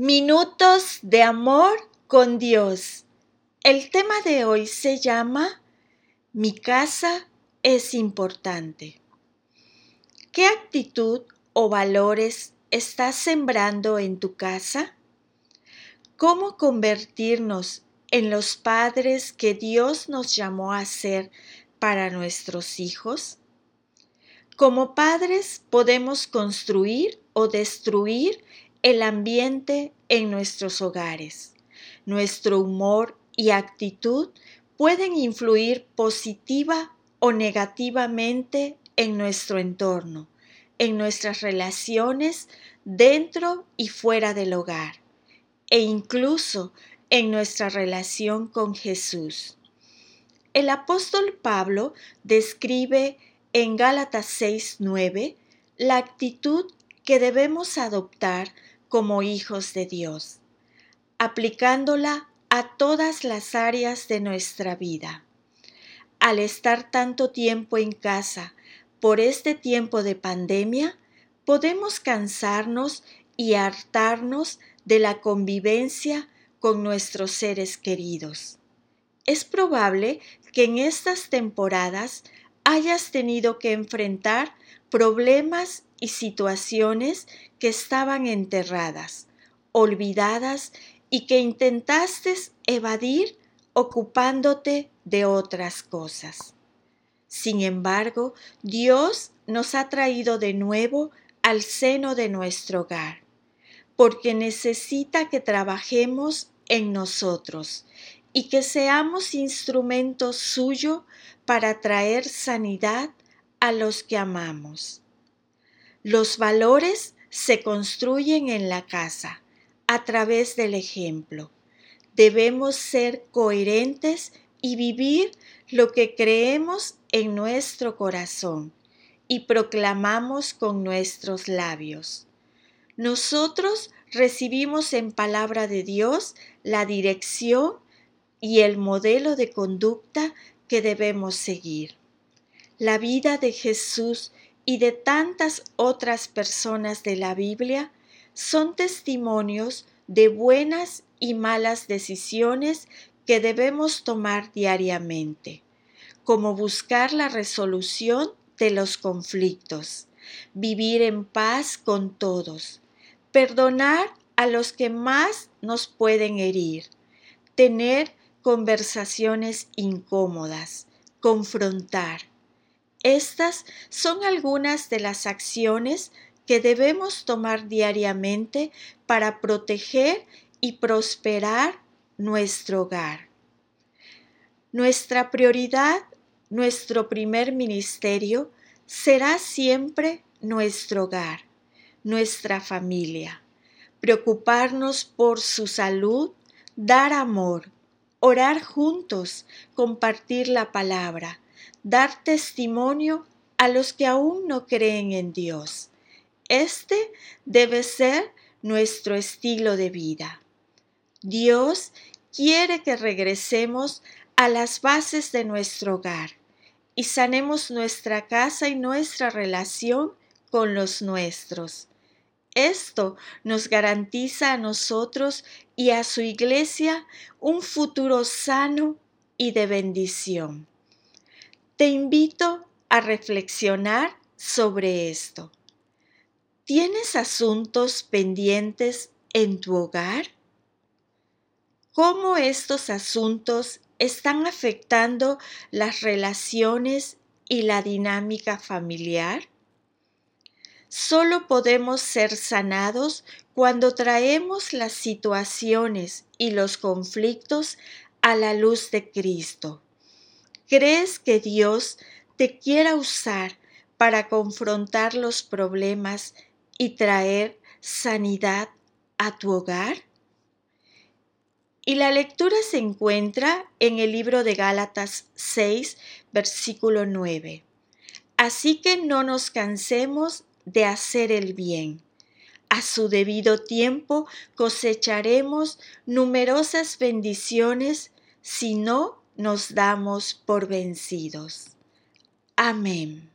Minutos de amor con Dios. El tema de hoy se llama Mi casa es importante. ¿Qué actitud o valores estás sembrando en tu casa? ¿Cómo convertirnos en los padres que Dios nos llamó a ser para nuestros hijos? Como padres podemos construir o destruir el ambiente en nuestros hogares. Nuestro humor y actitud pueden influir positiva o negativamente en nuestro entorno, en nuestras relaciones dentro y fuera del hogar, e incluso en nuestra relación con Jesús. El apóstol Pablo describe en Gálatas 6:9 la actitud que debemos adoptar como hijos de Dios, aplicándola a todas las áreas de nuestra vida. Al estar tanto tiempo en casa por este tiempo de pandemia, podemos cansarnos y hartarnos de la convivencia con nuestros seres queridos. Es probable que en estas temporadas hayas tenido que enfrentar problemas y situaciones que estaban enterradas, olvidadas y que intentaste evadir ocupándote de otras cosas. Sin embargo, Dios nos ha traído de nuevo al seno de nuestro hogar, porque necesita que trabajemos en nosotros y que seamos instrumentos suyo para traer sanidad a los que amamos. Los valores se construyen en la casa a través del ejemplo. Debemos ser coherentes y vivir lo que creemos en nuestro corazón y proclamamos con nuestros labios. Nosotros recibimos en palabra de Dios la dirección y el modelo de conducta que debemos seguir. La vida de Jesús y de tantas otras personas de la Biblia son testimonios de buenas y malas decisiones que debemos tomar diariamente, como buscar la resolución de los conflictos, vivir en paz con todos, perdonar a los que más nos pueden herir, tener conversaciones incómodas, confrontar, estas son algunas de las acciones que debemos tomar diariamente para proteger y prosperar nuestro hogar. Nuestra prioridad, nuestro primer ministerio, será siempre nuestro hogar, nuestra familia. Preocuparnos por su salud, dar amor, orar juntos, compartir la palabra, dar testimonio a los que aún no creen en Dios. Este debe ser nuestro estilo de vida. Dios quiere que regresemos a las bases de nuestro hogar y sanemos nuestra casa y nuestra relación con los nuestros. Esto nos garantiza a nosotros y a su iglesia un futuro sano y de bendición. Te invito a reflexionar sobre esto. ¿Tienes asuntos pendientes en tu hogar? ¿Cómo estos asuntos están afectando las relaciones y la dinámica familiar? Solo podemos ser sanados cuando traemos las situaciones y los conflictos a la luz de Cristo ¿Crees que Dios te quiera usar para confrontar los problemas y traer sanidad a tu hogar? Y la lectura se encuentra en el libro de Gálatas 6, versículo 9. Así que no nos cansemos de hacer el bien. A su debido tiempo cosecharemos numerosas bendiciones si no nos damos por vencidos. Amén.